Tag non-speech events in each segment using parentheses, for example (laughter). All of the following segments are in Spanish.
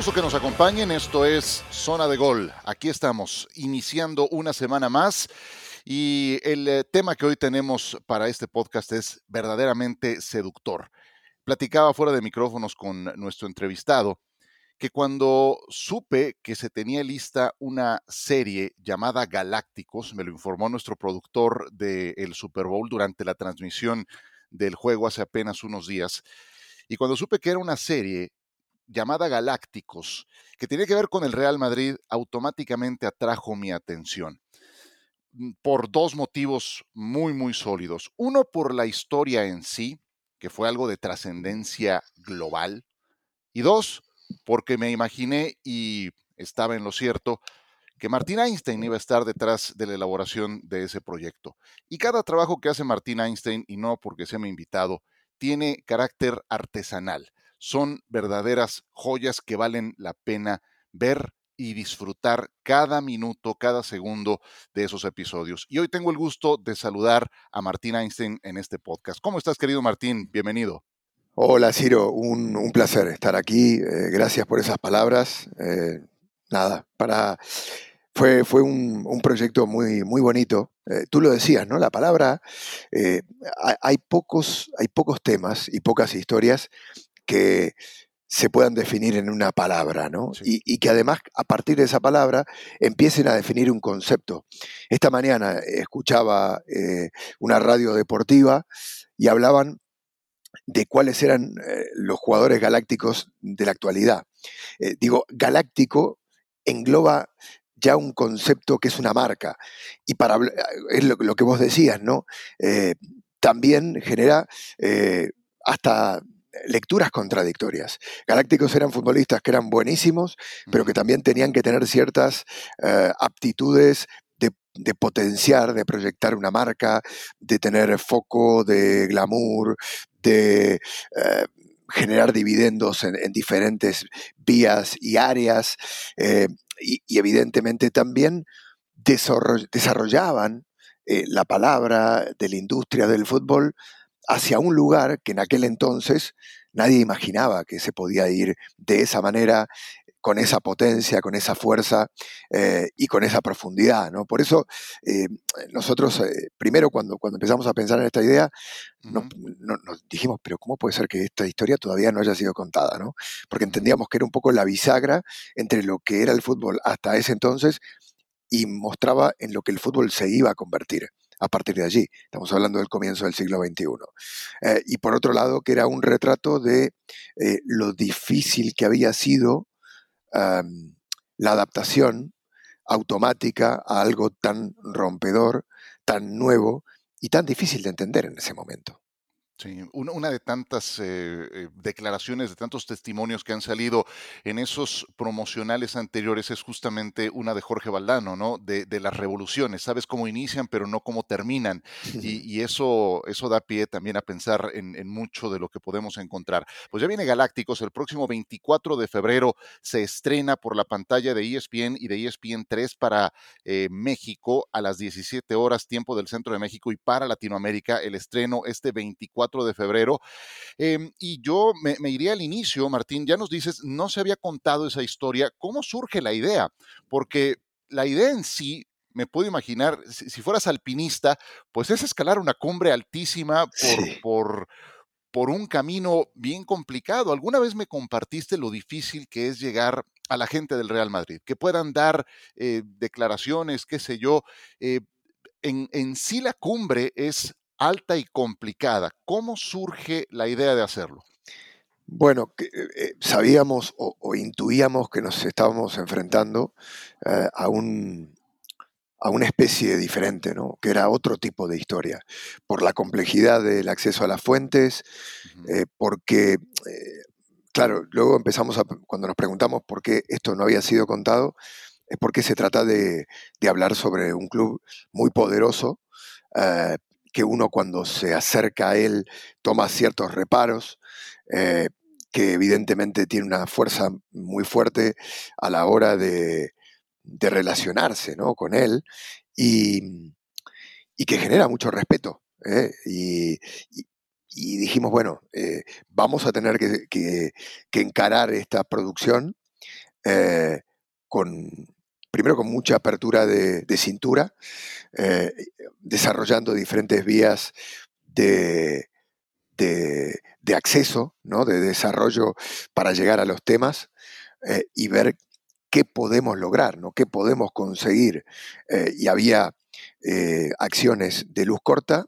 gusto que nos acompañen. Esto es Zona de Gol. Aquí estamos, iniciando una semana más. Y el eh, tema que hoy tenemos para este podcast es verdaderamente seductor. Platicaba fuera de micrófonos con nuestro entrevistado que cuando supe que se tenía lista una serie llamada Galácticos, me lo informó nuestro productor del Super Bowl durante la transmisión del juego hace apenas unos días, y cuando supe que era una serie llamada Galácticos, que tenía que ver con el Real Madrid, automáticamente atrajo mi atención mm, por dos motivos muy, muy sólidos. Uno, por la historia en sí, que fue algo de trascendencia global. Y dos, porque me imaginé, y estaba en lo cierto, que Martín Einstein iba a estar detrás de la elaboración de ese proyecto. Y cada trabajo que hace Martín Einstein, y no porque se me invitado, tiene carácter artesanal son verdaderas joyas que valen la pena ver y disfrutar cada minuto, cada segundo de esos episodios. Y hoy tengo el gusto de saludar a Martín Einstein en este podcast. ¿Cómo estás, querido Martín? Bienvenido. Hola, Ciro. Un, placer estar aquí. Eh, gracias por esas palabras. Eh, nada, para... Fue, fue un, proyecto muy, muy bonito. Eh, tú lo decías, ¿no? La palabra, hay, pocos, hay pocos temas y pocas historias que se puedan definir en una palabra, ¿no? Y, que además a partir de esa palabra empiecen a definir un concepto. Esta mañana escuchaba eh, una radio deportiva y hablaban de cuáles eran eh, los jugadores galácticos de la actualidad. Eh, digo, galáctico engloba ya un concepto que es una marca. Y para es lo, lo que vos decías, ¿no? también genera hasta lecturas contradictorias. Galácticos eran futbolistas que eran buenísimos, pero que también tenían que tener ciertas eh, aptitudes de, potenciar, de proyectar una marca, de tener foco, de glamour, de eh, generar dividendos en, diferentes vías y áreas, eh, y, evidentemente también desarrollaban la palabra de la industria del fútbol hacia un lugar que en aquel entonces nadie imaginaba que se podía ir de esa manera, con esa potencia, con esa fuerza eh, y con esa profundidad. ¿no? Por eso eh, nosotros, eh, primero cuando, cuando empezamos a pensar en esta idea, nos, dijimos, pero ¿cómo puede ser que esta historia todavía no haya sido contada? ¿no? Porque entendíamos que era un poco la bisagra entre lo que era el fútbol hasta ese entonces y mostraba en lo que el fútbol se iba a convertir a partir de allí. Estamos hablando del comienzo del siglo XXI. Eh, y por otro lado, que era un retrato de eh, lo difícil que había sido la adaptación automática a algo tan rompedor, tan nuevo y tan difícil de entender en ese momento. Sí, una, de tantas eh, eh, declaraciones, de tantos testimonios que han salido en esos promocionales anteriores es justamente una de Jorge Valdano, ¿no? De, las revoluciones. Sabes cómo inician, pero no cómo terminan. (laughs) Y, eso, eso da pie también a pensar en, mucho de lo que podemos encontrar. Pues ya viene Galácticos, el próximo 24 de febrero se estrena por la pantalla de ESPN y de ESPN 3 para eh, México a las 17 horas, tiempo del centro de México, y para Latinoamérica el estreno este 24 de febrero. Em, y yo me, iría al inicio, Martín, ya nos dices, no se había contado esa historia. ¿Cómo surge la idea? Porque la idea en sí me puedo imaginar, si, fueras alpinista, pues es escalar una cumbre altísima por, por, por, un camino bien complicado. ¿Alguna vez me compartiste lo difícil que es llegar a la gente del Real Madrid? Que puedan dar eh, declaraciones, qué sé yo. Eh, en, en, sí la cumbre es alta y complicada. ¿Cómo surge la idea de hacerlo? Bueno, eh, eh, sabíamos o, intuíamos que nos estábamos enfrentando eh, a, un, a una especie diferente, ¿no? que era otro tipo de historia, por la complejidad del acceso a las fuentes, porque, claro, luego empezamos a, cuando nos preguntamos por qué esto no había sido contado, es porque se trata de, de hablar sobre un club muy poderoso, que uno cuando se acerca a él toma ciertos reparos, eh, que evidentemente tiene una fuerza muy fuerte a la hora de, relacionarse ¿no? con él y, que genera mucho respeto. ¿eh? Y, dijimos, bueno, eh, vamos a tener que, encarar esta producción con, primero con mucha apertura de, cintura, eh, desarrollando diferentes vías de, de, acceso, ¿no? de desarrollo para llegar a los temas eh, y ver qué podemos lograr, ¿no? qué podemos conseguir. y había acciones de luz corta,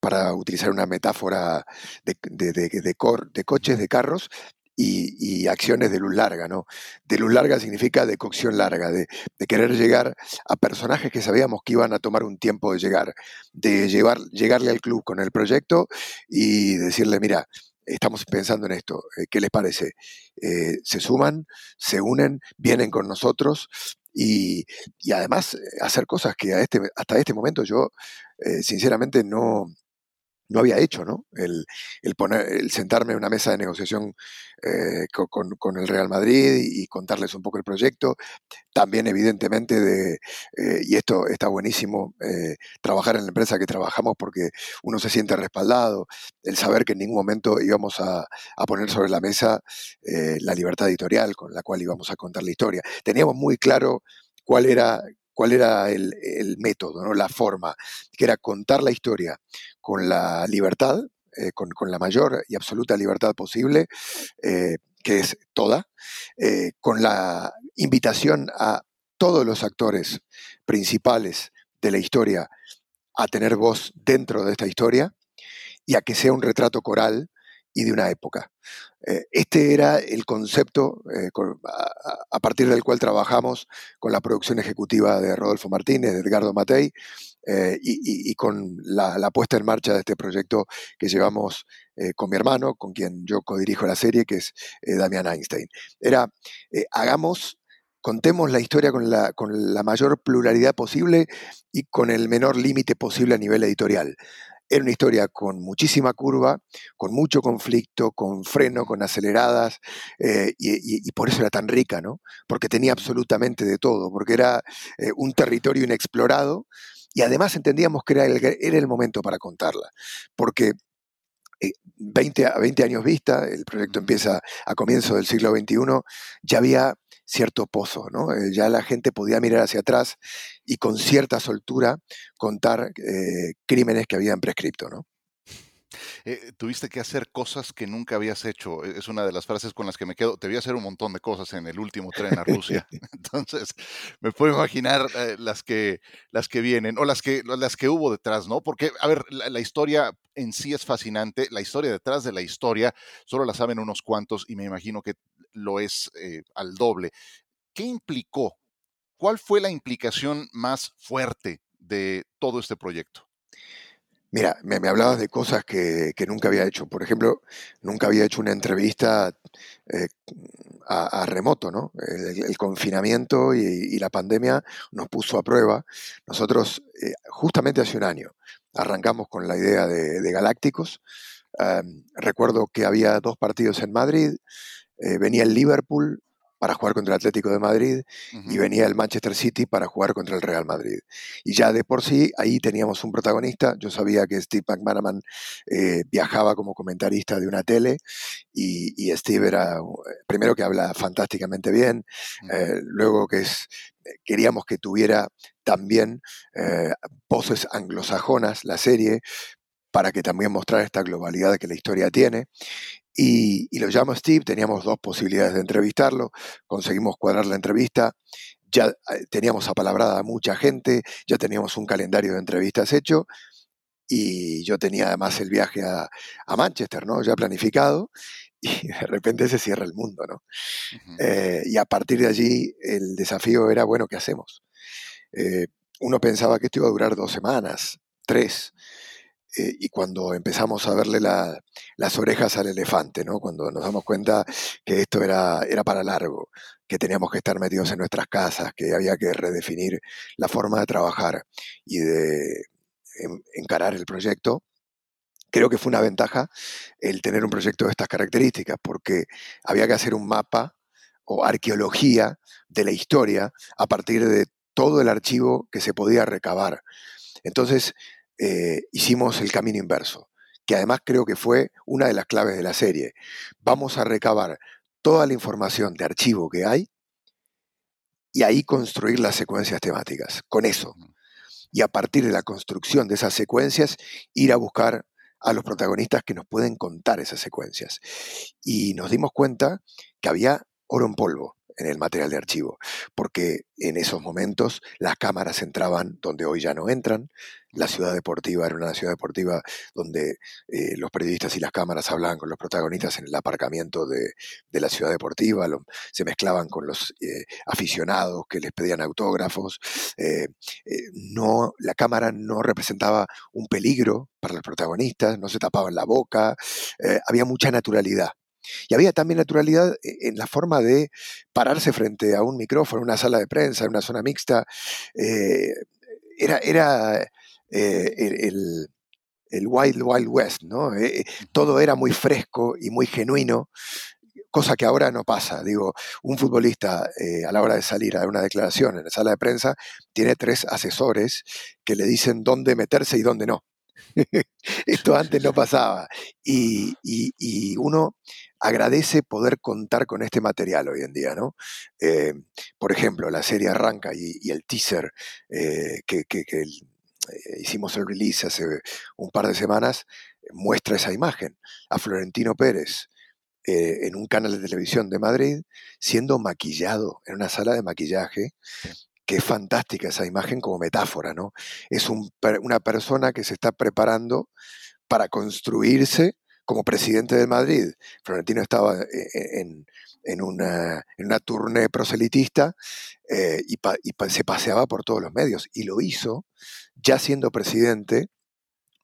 para utilizar una metáfora de, de, coches, de carros, y, acciones de luz larga, ¿no? De luz larga significa de cocción larga, de, querer llegar a personajes que sabíamos que iban a tomar un tiempo de llegar, de llevar, llegarle al club con el proyecto y decirle, mira, estamos pensando en esto, eh, ¿qué les parece? Eh, se suman, se unen, vienen con nosotros y, además eh, hacer cosas que a este, hasta este momento yo sinceramente no, no había hecho, ¿no? El, poner, el sentarme en una mesa de negociación eh, con, el Real Madrid y contarles un poco el proyecto. También, evidentemente, de, eh, y esto está buenísimo, eh, trabajar en la empresa que trabajamos porque uno se siente respaldado, el saber que en ningún momento íbamos a poner sobre la mesa la libertad editorial con la cual íbamos a contar la historia. Teníamos muy claro cuál era cuál era el, método, ¿no? la forma, que era contar la historia con la libertad, eh, con, la mayor y absoluta libertad posible, eh, que es toda, eh, con la invitación a todos los actores principales de la historia a tener voz dentro de esta historia y a que sea un retrato coral y de una época. Eh, este era el concepto eh, a, partir del cual trabajamos con la producción ejecutiva de Rodolfo Martínez, de Edgardo Matei, eh, y, con la, puesta en marcha de este proyecto que llevamos con mi hermano, con quien yo codirijo la serie, que es Damian Einstein. Era, hagamos contemos la historia con la, con la, mayor pluralidad posible y con el menor límite posible a nivel editorial. Era una historia con muchísima curva, con mucho conflicto, con freno, con aceleradas, eh, y, por eso era tan rica, ¿no? Porque tenía absolutamente de todo, porque era eh, un territorio inexplorado y además entendíamos que era el, era el momento para contarla, porque 20, eh, a 20 años vista, el proyecto empieza a comienzo del siglo XXI, ya había cierto pozo, ¿no? Eh, ya la gente podía mirar hacia atrás y con cierta soltura contar eh, crímenes que habían prescripto, ¿no? Eh, tuviste que hacer cosas que nunca habías hecho. E, es una de las frases con las que me quedo. Te voy a hacer un montón de cosas en el último tren a Rusia. (laughs) (laughs) Entonces, me puedo imaginar las, que, las que vienen o las que, las que hubo detrás, ¿no? Porque, a ver, la, historia en sí es fascinante. La historia detrás de la historia solo la saben unos cuantos y me imagino que lo es eh, al doble. ¿Qué implicó? ¿Cuál fue la implicación más fuerte de todo este proyecto? Mira, me, hablabas de cosas que, nunca había hecho. Por ejemplo, nunca había hecho una entrevista eh, a, remoto, ¿no? El, confinamiento y, la pandemia nos puso a prueba. Nosotros, eh, justamente hace un año, arrancamos con la idea de, Galácticos. recuerdo que había dos partidos en Madrid, eh, venía el Liverpool para jugar contra el Atlético de Madrid y venía el Manchester City para jugar contra el Real Madrid. Y ya de por sí ahí teníamos un protagonista. Yo sabía que Steve McManaman eh, viajaba como comentarista de una tele y, Steve era, eh, primero que habla fantásticamente bien, luego que es, queríamos que tuviera también voces anglosajonas la serie, para que también mostrara esta globalidad que la historia tiene. Y, lo llamo Steve, teníamos dos posibilidades de entrevistarlo, conseguimos cuadrar la entrevista, ya eh, teníamos apalabrada a mucha gente, ya teníamos un calendario de entrevistas hecho y yo tenía además el viaje a, Manchester, ¿no? Ya planificado (laughs) y de repente se cierra el mundo, ¿no? Eh, y a partir de allí el desafío era, bueno, ¿qué hacemos? Eh, uno pensaba que esto iba a durar dos semanas, tres, eh, y cuando empezamos a verle las orejas al elefante, ¿no? cuando nos damos cuenta que esto era, era para largo, que teníamos que estar metidos en nuestras casas, que había que redefinir la forma de trabajar y de encarar el proyecto, creo que fue una ventaja el tener un proyecto de estas características, porque había que hacer un mapa o arqueología de la historia a partir de todo el archivo que se podía recabar. Entonces, eh, hicimos el camino inverso, que además creo que fue una de las claves de la serie. Vamos a recabar toda la información de archivo que hay y ahí construir las secuencias temáticas, con eso. Y a partir de la construcción de esas secuencias, ir a buscar a los protagonistas que nos pueden contar esas secuencias. Y nos dimos cuenta que había oro en polvo en el material de archivo, porque en esos momentos las cámaras entraban donde hoy ya no entran, la ciudad deportiva era una ciudad deportiva donde eh, los periodistas y las cámaras hablaban con los protagonistas en el aparcamiento de, la ciudad deportiva, se mezclaban con los eh, aficionados que les pedían autógrafos, eh, no, la cámara no representaba un peligro para los protagonistas, no se tapaban la boca, había mucha naturalidad. Y había también naturalidad e, en la forma de pararse frente a un micrófono, una sala de prensa, en una zona mixta. Eh, era era eh, el, el, Wild Wild West, ¿no? Eh, todo era muy fresco y muy genuino, cosa que ahora no pasa. Digo, un futbolista a la hora de salir a dar una declaración en la sala de prensa tiene tres asesores que le dicen dónde meterse y dónde no. (laughs) Esto antes no pasaba. Y, y, uno agradece poder contar con este material hoy en día, ¿no? Eh, por ejemplo, la serie arranca y, el teaser eh, que, eh, hicimos el release hace un par de semanas muestra esa imagen a Florentino Pérez en un canal de televisión de Madrid siendo maquillado en una sala de maquillaje que es fantástica esa imagen como metáfora, ¿no? Es una persona que se está preparando para construirse como presidente de Madrid. Florentino estaba eh, eh, en, una, en tournée proselitista eh, y, se paseaba por todos los medios y lo hizo ya siendo presidente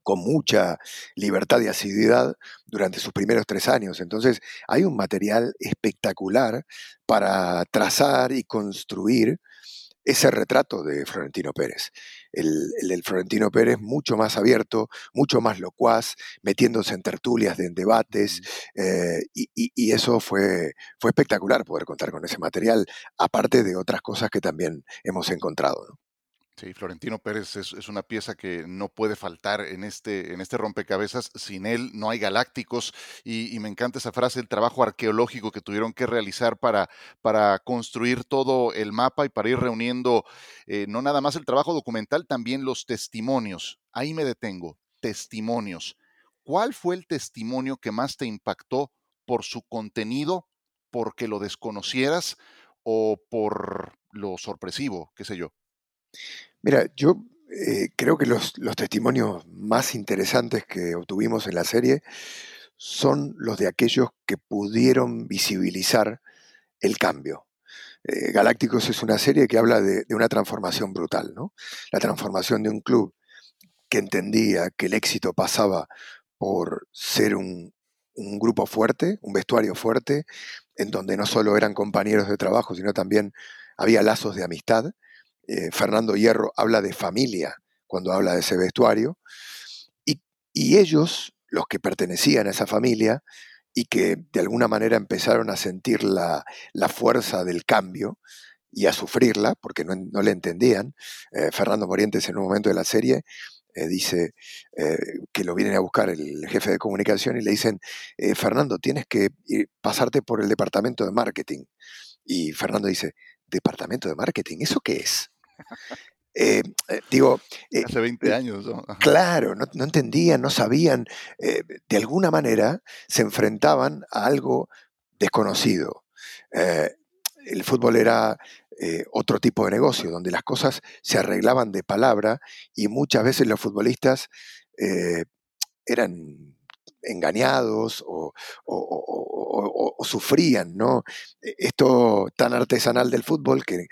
con mucha libertad y asiduidad durante sus primeros tres años. Entonces hay un material espectacular para trazar y construir ese retrato de Florentino Pérez. El, del Florentino Pérez mucho más abierto, mucho más locuaz, metiéndose en tertulias, en debates, eh, y, eso fue, fue espectacular poder contar con ese material, aparte de otras cosas que también hemos encontrado. Sí, Florentino Pérez es, una pieza que no puede faltar en este, en este rompecabezas. Sin él no hay galácticos y, me encanta esa frase, el trabajo arqueológico que tuvieron que realizar para, para construir todo el mapa y para ir reuniendo eh, no nada más el trabajo documental, también los testimonios. Ahí me detengo, testimonios. ¿Cuál fue el testimonio que más te impactó por su contenido, porque lo desconocieras o por lo sorpresivo, qué sé yo? Mira, yo eh, creo que los, testimonios más interesantes que obtuvimos en la serie son los de aquellos que pudieron visibilizar el cambio. Eh, Galácticos es una serie que habla de, una transformación brutal, ¿no? La transformación de un club que entendía que el éxito pasaba por ser un, un grupo fuerte, un vestuario fuerte, en donde no solo eran compañeros de trabajo, sino también había lazos de amistad eh, Fernando Hierro habla de familia cuando habla de ese vestuario, y, ellos, los que pertenecían a esa familia y que de alguna manera empezaron a sentir la, fuerza del cambio y a sufrirla, porque no, le entendían, eh, Fernando Morientes en un momento de la serie eh, dice que lo vienen a buscar el jefe de comunicación y le dicen, Fernando, tienes que pasarte por el departamento de marketing. Y Fernando dice, ¿departamento de marketing? ¿Eso qué es? Eh, eh, digo... Eh, Hace 20 años. Claro, no, entendían, no sabían. de alguna manera se enfrentaban a algo desconocido. el fútbol era otro tipo de negocio, donde las cosas se arreglaban de palabra y muchas veces los futbolistas eran engañados o, sufrían, ¿no? E, esto tan artesanal del fútbol que,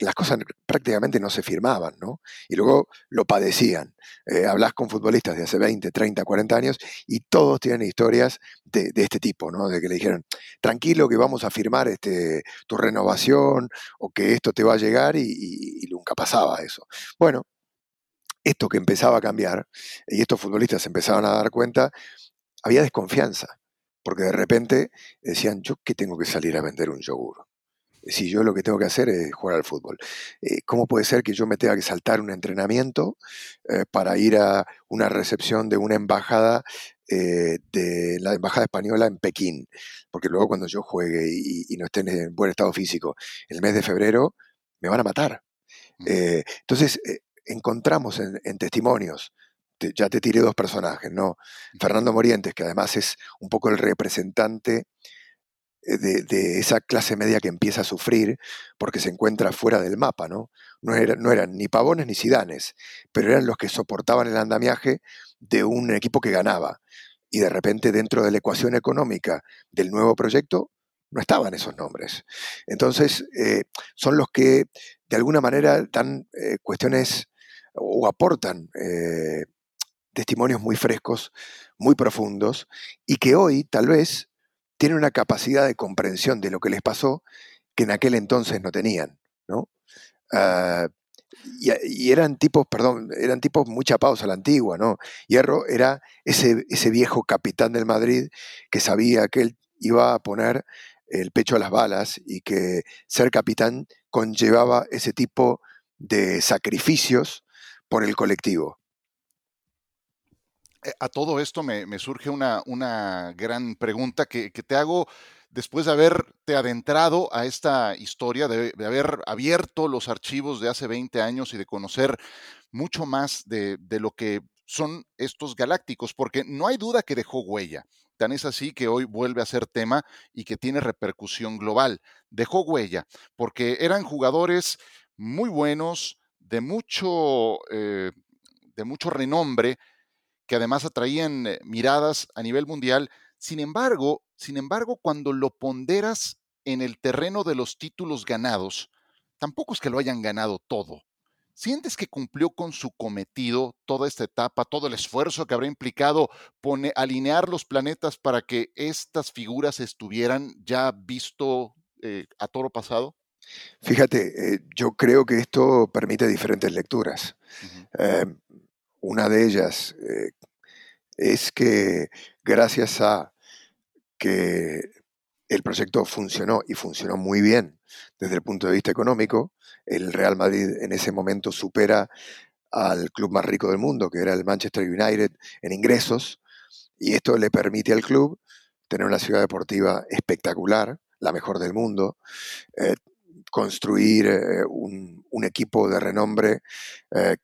las cosas prácticamente no se firmaban, ¿no? Y luego lo padecían. Eh, hablas con futbolistas de hace 20, 30, 40 años y todos tienen historias de, este tipo, ¿no? De que le dijeron, tranquilo que vamos a firmar este, tu renovación o que esto te va a llegar y nunca pasaba eso. Bueno, esto que empezaba a cambiar y estos futbolistas empezaban a dar cuenta, había desconfianza, porque de repente decían, yo qué tengo que salir a vender un yogur. Si yo lo que tengo que hacer es jugar al fútbol. Eh, ¿Cómo puede ser que yo me tenga que saltar un entrenamiento eh, para ir a una recepción de una embajada eh, de la embajada española en Pekín? Porque luego cuando yo juegue y, y no esté en buen estado físico el mes de febrero, me van a matar. Eh, entonces, eh, encontramos en, testimonios, ya te tiré dos personajes, ¿no? Fernando Morientes, que además es un poco el representante eh, de, esa clase media que empieza a sufrir porque se encuentra fuera del mapa, ¿no? No, no eran ni pavones ni sidanes, pero eran los que soportaban el andamiaje de un equipo que ganaba. Y de repente dentro de la ecuación económica del nuevo proyecto no estaban esos nombres. Entonces, eh, son los que de alguna manera dan eh, cuestiones o aportan testimonios muy frescos, muy profundos, y que hoy tal vez tienen una capacidad de comprensión de lo que les pasó que en aquel entonces no tenían, ¿no? Ah, y, eran tipos, perdón, eran tipos muy chapados a la antigua, ¿no? Hierro era ese, ese viejo capitán del Madrid que sabía que él iba a poner el pecho a las balas y que ser capitán conllevaba ese tipo de sacrificios por el colectivo. Eh, a todo esto me, surge una, una, gran pregunta que, te hago después de haberte adentrado a esta historia, de, haber abierto los archivos de hace 20 años y de conocer mucho más de, lo que son estos galácticos, porque no hay duda que dejó huella. Tan es así que hoy vuelve a ser tema y que tiene repercusión global. Dejó huella, porque eran jugadores muy buenos, de mucho, eh, de mucho renombre, que además atraían eh, miradas a nivel mundial. Sin embargo, sin embargo, cuando lo ponderas en el terreno de los títulos ganados, tampoco es que lo hayan ganado todo. ¿Sientes que cumplió con su cometido toda esta etapa, todo el esfuerzo que habrá implicado pone, alinear los planetas para que estas figuras estuvieran ya visto eh, a toro pasado? Fíjate, eh, yo creo que esto permite diferentes lecturas. Una de ellas eh, es que gracias a que el proyecto funcionó y funcionó muy bien desde el punto de vista económico, el Real Madrid en ese momento supera al club más rico del mundo, que era el Manchester United, en ingresos, y esto le permite al club tener una ciudad deportiva espectacular, la mejor del mundo, eh, construir eh, un, equipo de renombre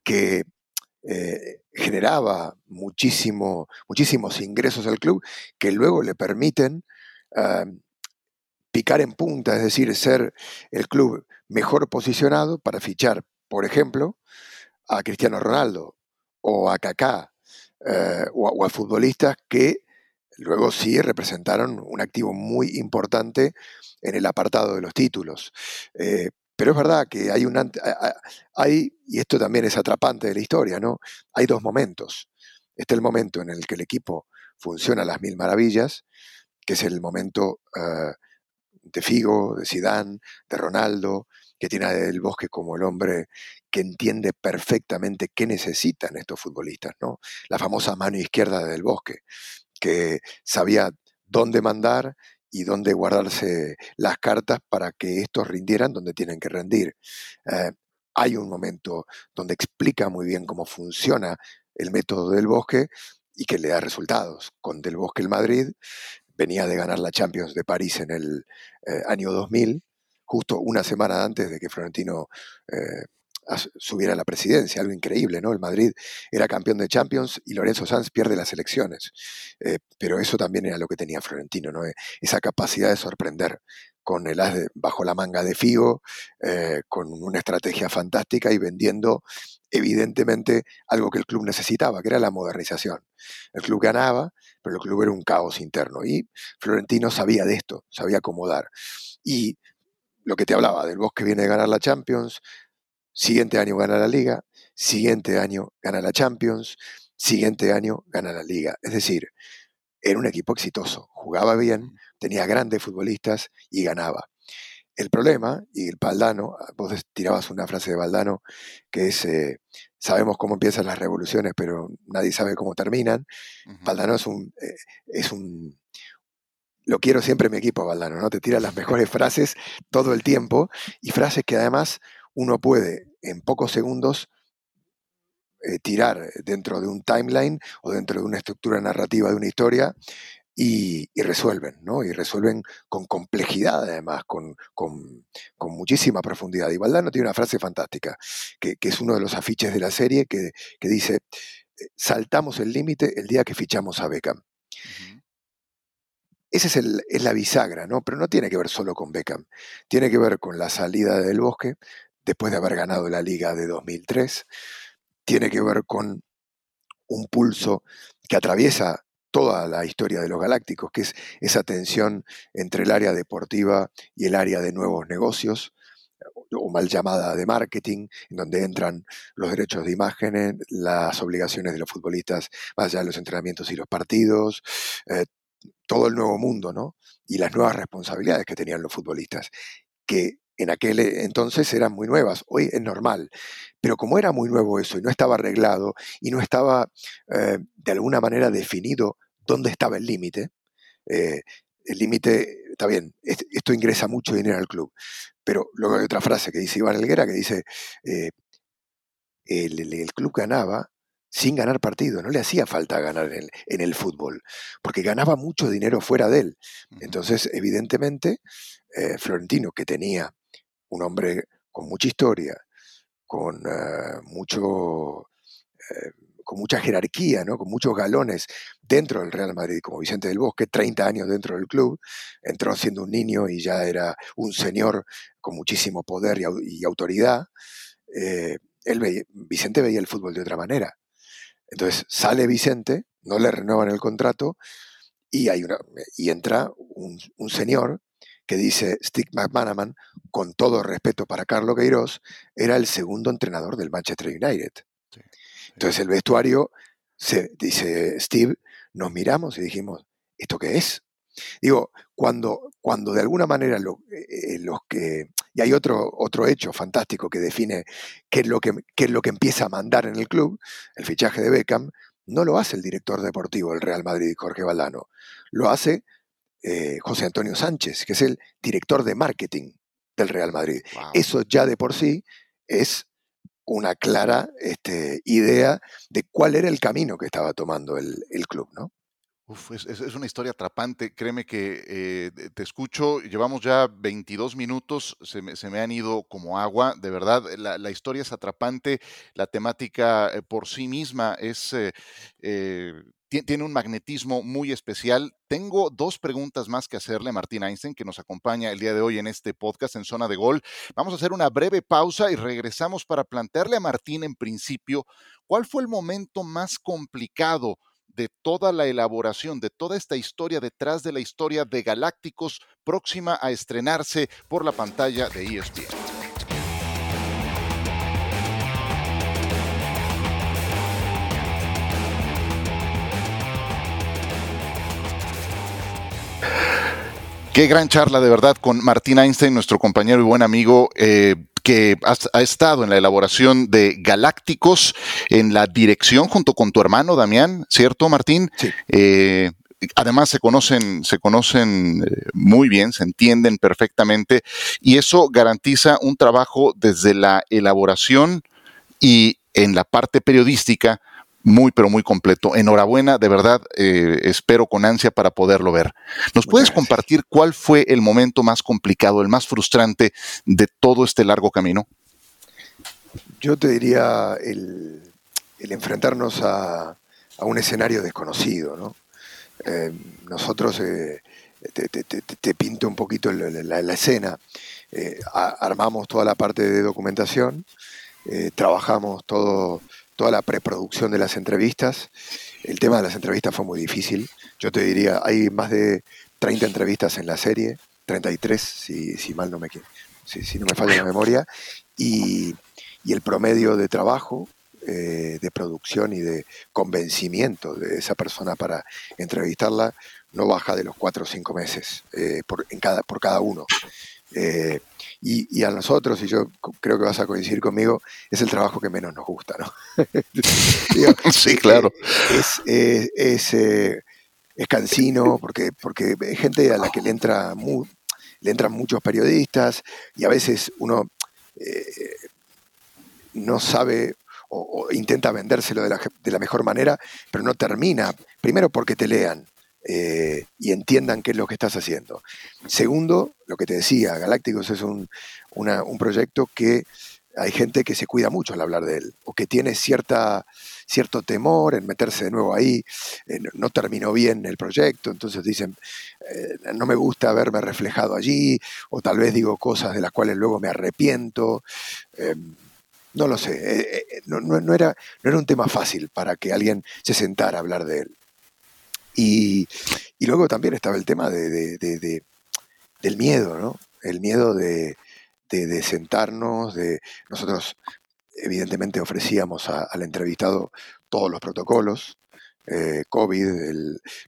que eh, generaba muchísimo, muchísimos ingresos al club que luego le permiten picar en punta, es decir, ser el club mejor posicionado para fichar, por ejemplo, a Cristiano Ronaldo o a Kaká eh, o, a futbolistas que luego sí representaron un activo muy importante en el apartado de los títulos. Eh, pero es verdad que hay un hay, y esto también es atrapante de la historia, ¿no? Hay dos momentos. Este es el momento en el que el equipo funciona a las mil maravillas, que es el momento eh, de Figo, de Sidán, de Ronaldo, que tiene a Del Bosque como el hombre que entiende perfectamente qué necesitan estos futbolistas, ¿no? La famosa mano izquierda de Del Bosque, que sabía dónde mandar y dónde guardarse las cartas para que estos rindieran donde tienen que rendir. Eh, hay un momento donde explica muy bien cómo funciona el método del bosque y que le da resultados. Con Del Bosque el Madrid venía de ganar la Champions de París en el eh, año 2000, justo una semana antes de que Florentino eh, subiera a la presidencia, algo increíble, ¿no? El Madrid era campeón de Champions y Lorenzo Sanz pierde las elecciones. Eh, pero eso también era lo que tenía Florentino, ¿no? Esa capacidad de sorprender con el as bajo la manga de Figo, eh, con una estrategia fantástica y vendiendo evidentemente algo que el club necesitaba, que era la modernización. El club ganaba, pero el club era un caos interno y Florentino sabía de esto, sabía acomodar. Y lo que te hablaba, del Bosque viene de ganar la Champions, Siguiente año gana la liga, siguiente año gana la Champions, siguiente año gana la liga. Es decir, era un equipo exitoso, jugaba bien, tenía grandes futbolistas y ganaba. El problema, y el Paldano, vos tirabas una frase de Valdano que es, eh, sabemos cómo empiezan las revoluciones, pero nadie sabe cómo terminan. Valdano es un, eh, es un, lo quiero siempre en mi equipo, Valdano, ¿no? Te tira las (laughs) mejores frases todo el tiempo y frases que además uno puede en pocos segundos eh, tirar dentro de un timeline o dentro de una estructura narrativa de una historia y, resuelven, ¿no? Y resuelven con complejidad, además, con, con, muchísima profundidad. Y Valdano tiene una frase fantástica, que, es uno de los afiches de la serie, que, dice, saltamos el límite el día que fichamos a Beckham. Esa es, el, es, la bisagra, ¿no? Pero no tiene que ver solo con Beckham. Tiene que ver con la salida del bosque, después de haber ganado la liga de 2003. Tiene que ver con un pulso que atraviesa toda la historia de los galácticos, que es esa tensión entre el área deportiva y el área de nuevos negocios, o mal llamada de marketing, en donde entran los derechos de imagen, las obligaciones de los futbolistas, más allá de los entrenamientos y los partidos, eh, todo el nuevo mundo, ¿no? Y las nuevas responsabilidades que tenían los futbolistas, que en aquel entonces eran muy nuevas, hoy es normal. Pero como era muy nuevo eso y no estaba arreglado y no estaba eh, de alguna manera definido dónde estaba el límite, eh, el límite, está bien, esto ingresa mucho dinero al club, pero luego hay otra frase que dice Iván Elguera que dice, eh, el, club ganaba sin ganar partido, no le hacía falta ganar en el, fútbol, porque ganaba mucho dinero fuera de él. Entonces, evidentemente, Florentino, que tenía un hombre con mucha historia, con eh, mucho eh, con mucha jerarquía, ¿no? con muchos galones dentro del Real Madrid, como Vicente del Bosque, 30 años dentro del club, entró siendo un niño y ya era un señor con muchísimo poder y, autoridad. Eh, Vicente veía el fútbol de otra manera. Entonces sale Vicente, no le renuevan el contrato y, hay una, y entra un señor que dice Steve McManaman, con todo respeto para Carlos Queiroz, era el segundo entrenador del Manchester United. Entonces el vestuario, se, dice Steve, nos miramos y dijimos, ¿esto qué es? Digo, cuando, cuando de alguna manera eh, eh, los que... Y hay otro, otro hecho fantástico que define qué es, lo que, qué es lo que empieza a mandar en el club, el fichaje de Beckham, no lo hace el director deportivo del Real Madrid, Jorge Valdano, lo hace eh, José Antonio Sánchez, que es el director de marketing del Real Madrid. Eso ya de por sí es una clara este, idea de cuál era el camino que estaba tomando el, club, ¿no? Uf, es, una historia atrapante. Créeme que eh, te escucho, llevamos ya 22 minutos, se me, han ido como agua. De verdad, la, historia es atrapante, la temática eh, por sí misma es tiene un magnetismo muy especial. Tengo dos preguntas más que hacerle a Martín Einstein, que nos acompaña el día de hoy en este podcast en Zona de Gol. Vamos a hacer una breve pausa y regresamos para plantearle a Martín en principio cuál fue el momento más complicado de toda la elaboración, de toda esta historia detrás de la historia de Galácticos próxima a estrenarse por la pantalla de ESPN. Qué gran charla de verdad con Martín Einstein, nuestro compañero y buen amigo. Eh, que ha, estado en la elaboración de Galácticos, en la dirección junto con tu hermano Damián, ¿cierto, Martín? Sí. Eh, además se conocen, se conocen eh, muy bien, se entienden perfectamente y eso garantiza un trabajo desde la elaboración y en la parte periodística muy, pero muy completo. Enhorabuena, de verdad, eh, espero con ansia para poderlo ver. ¿Nos puedes compartir cuál fue el momento más complicado, el más frustrante de todo este largo camino? Yo te diría el, enfrentarnos a, un escenario desconocido, ¿no? Eh, nosotros, eh, te, pinto un poquito la, escena, armamos toda la parte de documentación, trabajamos todo toda la preproducción de las entrevistas. El tema de las entrevistas fue muy difícil. Yo te diría, hay más de 30 entrevistas en la serie, 33 si, si mal no me, si, si no me falla la memoria, y, el promedio de trabajo, eh, de producción y de convencimiento de esa persona para entrevistarla no baja de los 4 o 5 meses eh, por, en cada, por cada uno. Eh, y, a nosotros, y yo creo que vas a coincidir conmigo, es el trabajo que menos nos gusta, ¿no? (laughs) (laughs) sí, claro. Es, es, eh, es, cansino porque, porque hay gente a la que le, entra le entran muchos periodistas y a veces uno eh, no sabe o, intenta vendérselo de la, de la, mejor manera, pero no termina. Primero porque te lean. Eh, y entiendan qué es lo que estás haciendo. Segundo, lo que te decía, Galácticos es un, un proyecto que hay gente que se cuida mucho al hablar de él, o que tiene cierta, cierto temor en meterse de nuevo ahí, eh, no terminó bien el proyecto, entonces dicen, eh, no me gusta verme reflejado allí, o tal vez digo cosas de las cuales luego me arrepiento. No lo sé, no, era, no era un tema fácil para que alguien se sentara a hablar de él. Y, luego también estaba el tema de, del miedo. El miedo de, sentarnos, de nosotros evidentemente ofrecíamos al entrevistado todos los protocolos, eh, COVID,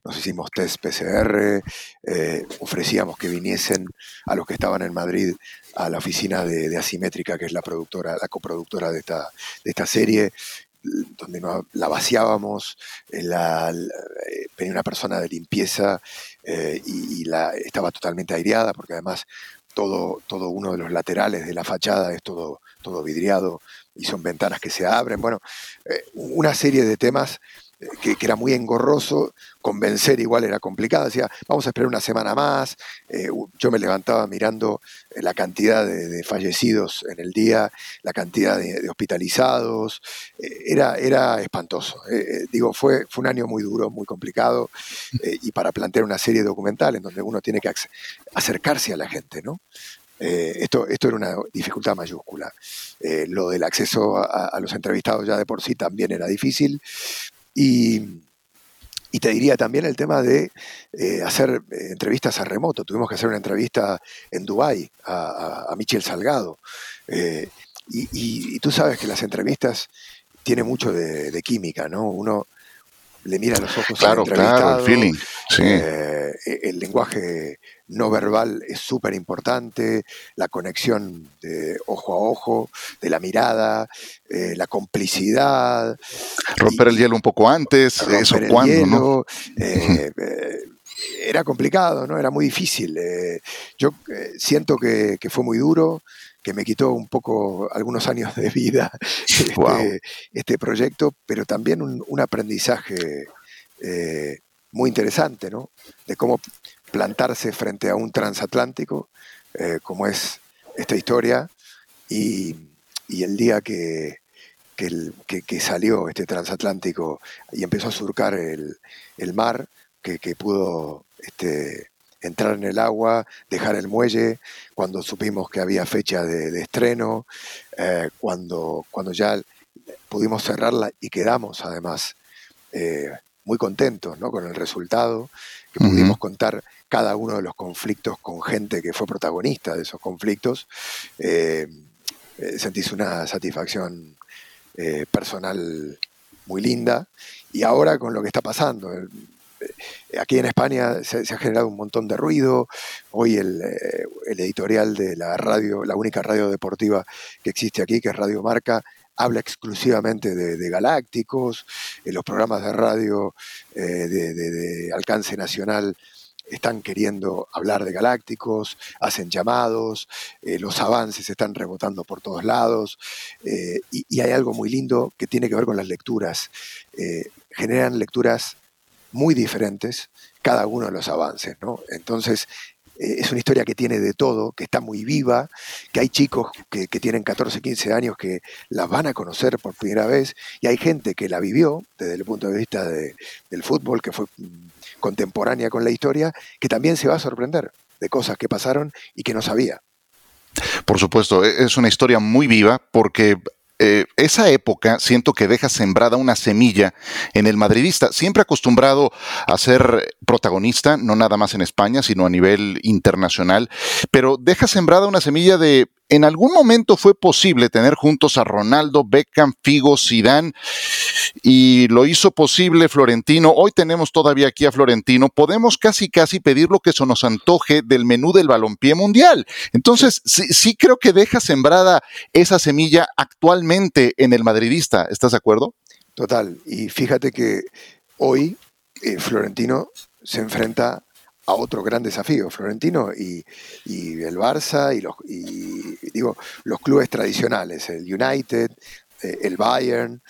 nos hicimos test PCR, eh, ofrecíamos que viniesen a los que estaban en Madrid a la oficina de, Asimétrica, que es la productora, la coproductora de esta, de esta serie, donde la vaciábamos, eh, la, eh, venía una persona de limpieza eh, y, la, estaba totalmente aireada, porque además todo, todo uno de los laterales de la fachada es todo, todo vidriado y son ventanas que se abren. Bueno, una serie de temas que, era muy engorroso, convencer igual era complicado, decía, vamos a esperar una semana más, eh, yo me levantaba mirando eh, la cantidad de, fallecidos en el día, la cantidad de, hospitalizados, eh, era, era espantoso. digo, fue, fue un año muy duro, muy complicado, y para plantear una serie documental en donde uno tiene que acercarse a la gente, ¿no? esto, esto era una dificultad mayúscula. lo del acceso a, los entrevistados ya de por sí también era difícil. Y, te diría también el tema de eh, hacer eh, entrevistas a remoto. Tuvimos que hacer una entrevista en Dubái a, Michel Salgado. Eh, y, tú sabes que las entrevistas tienen mucho de, química, ¿no? Uno le mira a los ojos claro, al entrevistado. Claro, el feeling. Sí. el lenguaje no verbal es súper importante, la conexión de ojo a ojo, de la mirada, eh, la complicidad. Romper el hielo un poco antes, eso cuando, ¿no? Eh, eh, era complicado, ¿no? Era muy difícil. yo siento que, fue muy duro, que me quitó un poco algunos años de vida (laughs) este, este proyecto, pero también un, un aprendizaje muy interesante, ¿no? De cómo plantarse frente a un transatlántico, eh, como es esta historia, y, el día que, que, salió este transatlántico y empezó a surcar el, mar, que, pudo este, entrar en el agua, dejar el muelle, cuando supimos que había fecha de, estreno, eh, cuando, cuando ya pudimos cerrarla y quedamos además eh, muy contentos ¿no? con el resultado, que pudimos contar cada uno de los conflictos con gente que fue protagonista de esos conflictos, eh, eh, sentís una satisfacción personal muy linda. Y ahora con lo que está pasando, aquí en España se, ha generado un montón de ruido. Hoy el, editorial de la radio, la única radio deportiva que existe aquí, que es Radio Marca, habla exclusivamente de, galácticos, en los programas de radio de, alcance nacional están queriendo hablar de galácticos, hacen llamados, eh, los avances están rebotando por todos lados, eh, y, hay algo muy lindo que tiene que ver con las lecturas. Eh, generan lecturas muy diferentes cada uno de los avances, ¿no? Entonces, es una historia que tiene de todo, que está muy viva, que hay chicos que, tienen 14, 15 años que la van a conocer por primera vez, y hay gente que la vivió desde el punto de vista del fútbol, que fue contemporánea con la historia, que también se va a sorprender de cosas que pasaron y que no sabía. Por supuesto, e-, es una historia muy viva porque eh, esa época siento que deja sembrada una semilla en el madridista, siempre acostumbrado a ser protagonista, no nada más en España, sino a nivel internacional, pero deja sembrada una semilla de en algún momento fue posible tener juntos a Ronaldo, Beckham, Figo, Zidane y lo hizo posible Florentino. Hoy tenemos todavía aquí a Florentino. Podemos casi casi pedir lo que se nos antoje del menú del balompié mundial. Entonces, sí, creo que deja sembrada esa semilla actualmente en el madridista. ¿Estás de acuerdo? Total. Y fíjate que hoy eh, Florentino se enfrenta a otro gran desafío, Florentino y, el Barça y los, digo, los clubes tradicionales, el United, eh, el Bayern.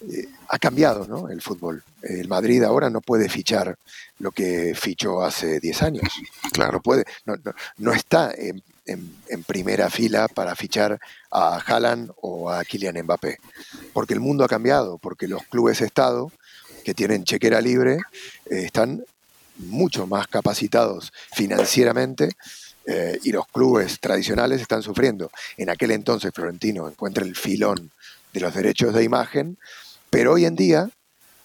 Eh, ha cambiado ¿no? el fútbol. El Madrid ahora no puede fichar lo que fichó hace 10 años. Claro. puede, no, está en, primera fila para fichar a Haaland o a Kylian Mbappé. Porque el mundo ha cambiado, porque los clubes Estado que tienen chequera libre eh, están mucho más capacitados financieramente eh, y los clubes tradicionales están sufriendo. En aquel entonces Florentino encuentra el filón de los derechos de imagen, pero hoy en día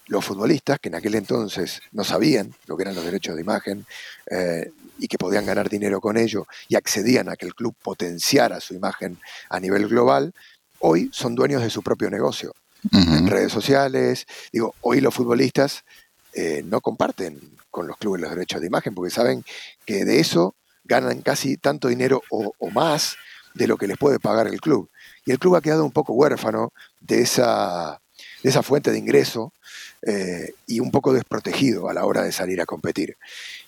los futbolistas, que en aquel entonces no sabían lo que eran los derechos de imagen eh, y que podían ganar dinero con ello y accedían a que el club potenciara su imagen a nivel global, hoy son dueños de su propio negocio. En redes sociales, digo, hoy los futbolistas eh, no comparten con los clubes los derechos de imagen porque saben que de eso ganan casi tanto dinero o, más de lo que les puede pagar el club. Y el club ha quedado un poco huérfano de esa, de esa fuente de ingreso eh, y un poco desprotegido a la hora de salir a competir.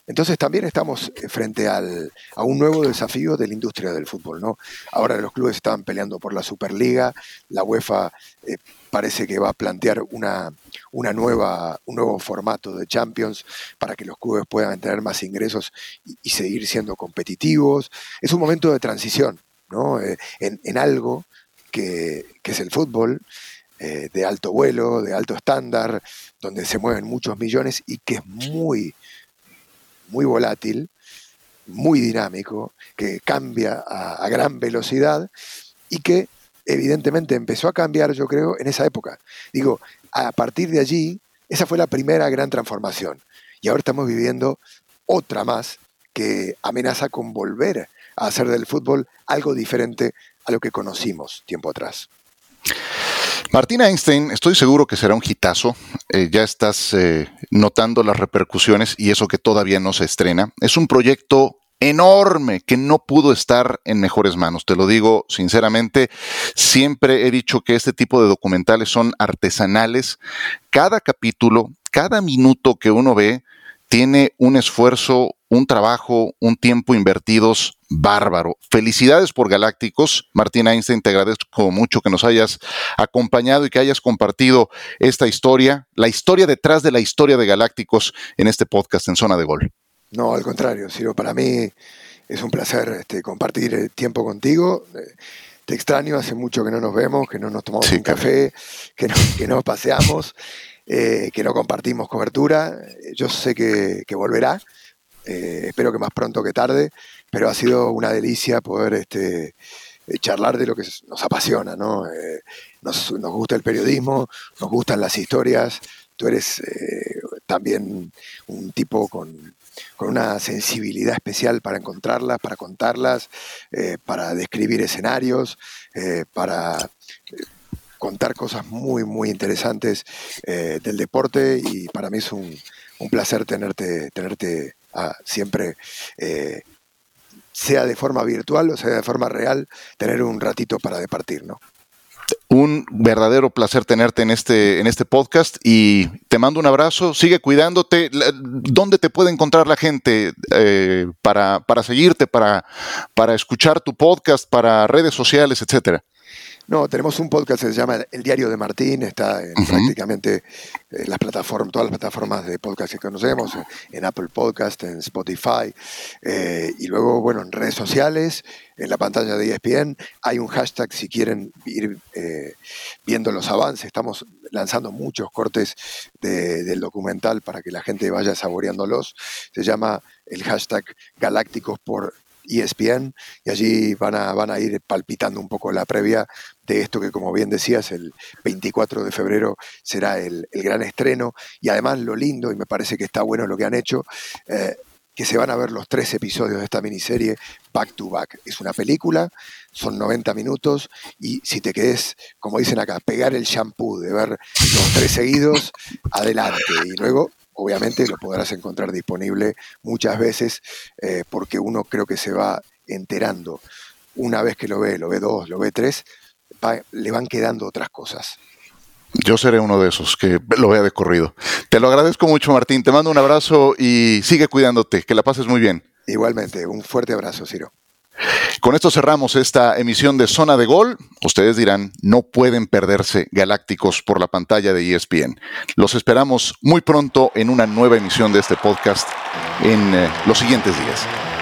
Entonces también estamos frente al, a un nuevo desafío de la industria del fútbol. ¿no? Ahora los clubes están peleando por la Superliga, la UEFA eh, parece que va a plantear una, una nueva, un nuevo formato de Champions para que los clubes puedan tener más ingresos y, seguir siendo competitivos. Es un momento de transición ¿no? Eh, en, algo que, es el fútbol, eh, de alto vuelo, de alto estándar, donde se mueven muchos millones y que es muy, muy volátil, muy dinámico, que cambia a, gran velocidad y que evidentemente empezó a cambiar, yo creo, en esa época. Digo, a partir de allí, esa fue la primera gran transformación. Y ahora estamos viviendo otra más que amenaza con volver a hacer del fútbol algo diferente a lo que conocimos tiempo atrás. Martín Einstein, estoy seguro que será un hitazo. Eh, ya estás eh, notando las repercusiones y eso que todavía no se estrena. Es un proyecto enorme que no pudo estar en mejores manos. Te lo digo sinceramente, siempre he dicho que este tipo de documentales son artesanales. Cada capítulo, cada minuto que uno ve, tiene un esfuerzo, un trabajo, un tiempo invertidos bárbaro. Felicidades por Galácticos. Martín Einstein, te agradezco mucho que nos hayas acompañado y que hayas compartido esta historia, la historia detrás de la historia de Galácticos en este podcast en Zona de Gol. No, al contrario, Ciro, para mí es un placer este, compartir tiempo contigo. Te extraño, hace mucho que no nos vemos, que no nos tomamos un café, que no, que no paseamos, eh, que no compartimos cobertura. Yo sé que, volverá, eh, espero que más pronto que tarde, pero ha sido una delicia poder este, charlar de lo que nos apasiona, ¿no? Eh, nos, nos, gusta el periodismo, nos gustan las historias. Tú eres también un tipo con, con una sensibilidad especial para encontrarlas, para contarlas, eh, para describir escenarios, eh, para eh, contar cosas muy, muy interesantes del deporte y para mí es un, placer tenerte, tenerte ah, siempre sea de forma virtual o sea de forma real, tener un ratito para departir, ¿no? Un verdadero placer tenerte en este, en este podcast y te mando un abrazo. Sigue cuidándote. ¿Dónde te puede encontrar la gente eh, para, para, seguirte, para, para escuchar tu podcast, para redes sociales, etcétera? No, tenemos un podcast que se llama El Diario de Martín, está en prácticamente en las plataformas, todas las plataformas de podcast que conocemos, en Apple Podcast, en Spotify, eh, y luego, bueno, en redes sociales, en la pantalla de ESPN, hay un hashtag si quieren ir eh, viendo los avances, estamos lanzando muchos cortes del documental para que la gente vaya saboreándolos, se llama el hashtag Galácticos por ESPN y allí van a, van a ir palpitando un poco la previa de esto que, como bien decías, el 24 de febrero será el, gran estreno y además lo lindo, y me parece que está bueno lo que han hecho, eh, que se van a ver los tres episodios de esta miniserie back to back. Es una película, son 90 minutos y si te quedes, como dicen acá, pegar el shampoo de ver los tres seguidos, adelante. Y luego obviamente lo podrás encontrar disponible muchas veces eh, porque uno creo que se va enterando. Una vez que lo ve, lo ve dos, lo ve tres, le van quedando otras cosas. Yo seré uno de esos que lo vea de corrido. Te lo agradezco mucho, Martín. Te mando un abrazo y sigue cuidándote. Que la pases muy bien. Igualmente, un fuerte abrazo, Ciro. Con esto cerramos esta emisión de Zona de Gol. Ustedes dirán, no pueden perderse Galácticos por la pantalla de ESPN. Los esperamos muy pronto en una nueva emisión de este podcast en eh, los siguientes días.